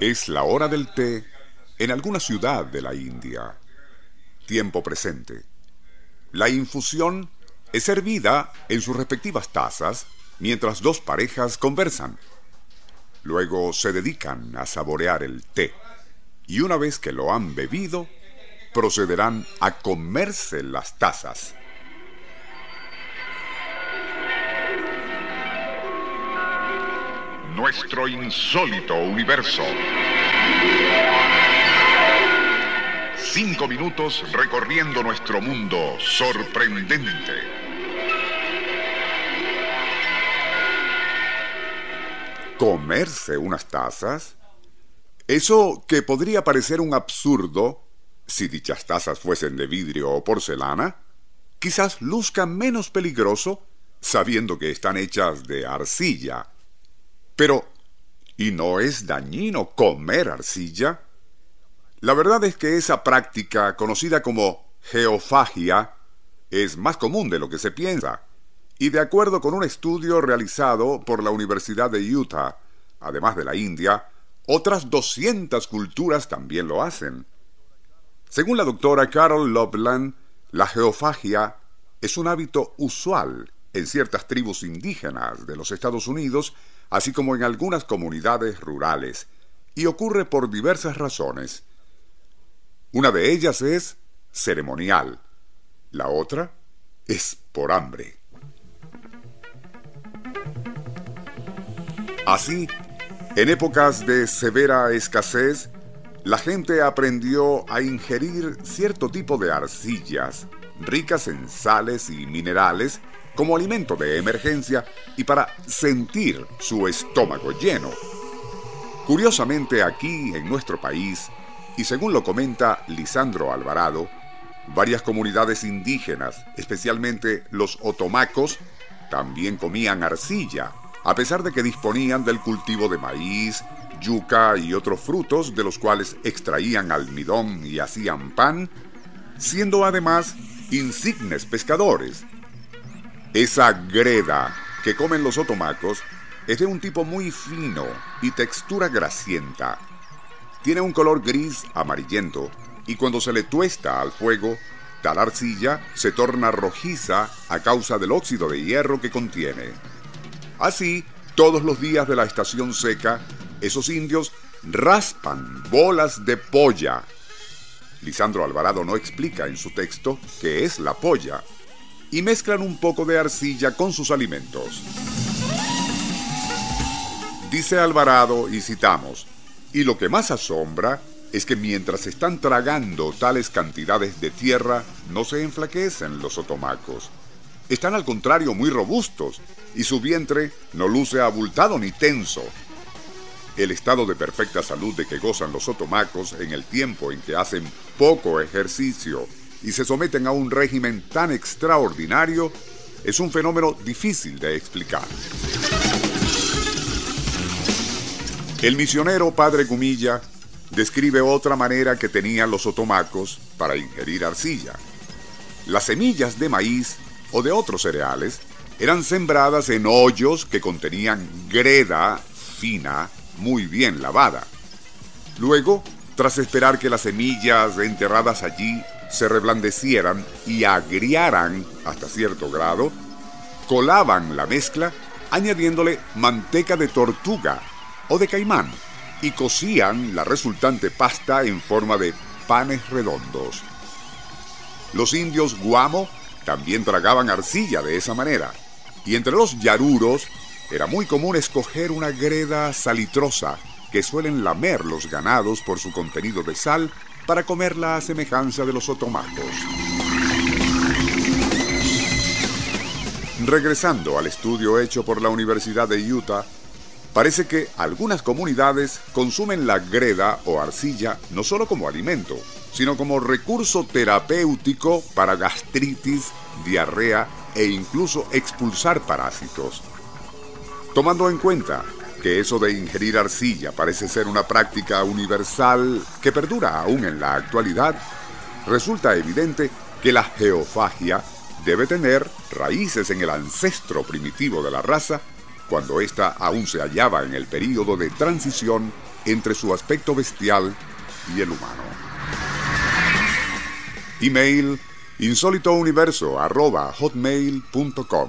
Es la hora del té en alguna ciudad de la India. Tiempo presente. La infusión es servida en sus respectivas tazas mientras dos parejas conversan. Luego se dedican a saborear el té y una vez que lo han bebido, procederán a comerse las tazas. Nuestro insólito universo. Cinco minutos recorriendo nuestro mundo sorprendente. ¿Comerse unas tazas? Eso que podría parecer un absurdo si dichas tazas fuesen de vidrio o porcelana, quizás luzca menos peligroso sabiendo que están hechas de arcilla. Pero, ¿y no es dañino comer arcilla? La verdad es que esa práctica, conocida como geofagia, es más común de lo que se piensa. Y de acuerdo con un estudio realizado por la Universidad de Utah, además de la India, otras 200 culturas también lo hacen. Según la doctora Carol Loveland, la geofagia es un hábito usual en ciertas tribus indígenas de los Estados Unidos, así como en algunas comunidades rurales, y ocurre por diversas razones. Una de ellas es ceremonial, la otra es por hambre. Así, en épocas de severa escasez, la gente aprendió a ingerir cierto tipo de arcillas, ricas en sales y minerales, como alimento de emergencia y para sentir su estómago lleno. Curiosamente aquí en nuestro país, y según lo comenta Lisandro Alvarado, varias comunidades indígenas, especialmente los otomacos, también comían arcilla a pesar de que disponían del cultivo de maíz, yuca y otros frutos de los cuales extraían almidón y hacían pan, siendo además insignes pescadores. Esa greda que comen los otomacos es de un tipo muy fino y textura grasienta. Tiene un color gris amarillento y cuando se le tuesta al fuego, tal arcilla se torna rojiza a causa del óxido de hierro que contiene. Así, todos los días de la estación seca, esos indios raspan bolas de polla. Lisandro Alvarado no explica en su texto qué es la polla y mezclan un poco de arcilla con sus alimentos. Dice Alvarado, y citamos, y lo que más asombra es que mientras están tragando tales cantidades de tierra, no se enflaquecen los otomacos. Están al contrario muy robustos y su vientre no luce abultado ni tenso. El estado de perfecta salud de que gozan los otomacos en el tiempo en que hacen poco ejercicio y se someten a un régimen tan extraordinario es un fenómeno difícil de explicar. El misionero Padre Gumilla describe otra manera que tenían los otomacos para ingerir arcilla. Las semillas de maíz o de otros cereales eran sembradas en hoyos que contenían greda fina, muy bien lavada. Luego, tras esperar que las semillas enterradas allí se reblandecieran y agriaran hasta cierto grado, colaban la mezcla añadiéndole manteca de tortuga o de caimán y cocían la resultante pasta en forma de panes redondos. Los indios guamo también tragaban arcilla de esa manera, y entre los yaruros era muy común escoger una greda salitrosa que suelen lamer los ganados por su contenido de sal para comerla a semejanza de los otomacos. Regresando al estudio hecho por la Universidad de Utah, Parece que algunas comunidades consumen la greda o arcilla no solo como alimento, sino como recurso terapéutico para gastritis, diarrea e incluso expulsar parásitos. Tomando en cuenta que eso de ingerir arcilla parece ser una práctica universal que perdura aún en la actualidad, resulta evidente que la geofagia debe tener raíces en el ancestro primitivo de la raza cuando ésta aún se hallaba en el período de transición entre su aspecto bestial y el humano. Email insólitouniverso.hotmail.com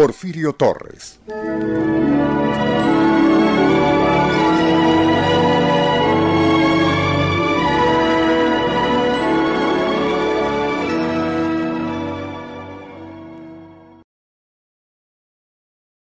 Porfirio Torres.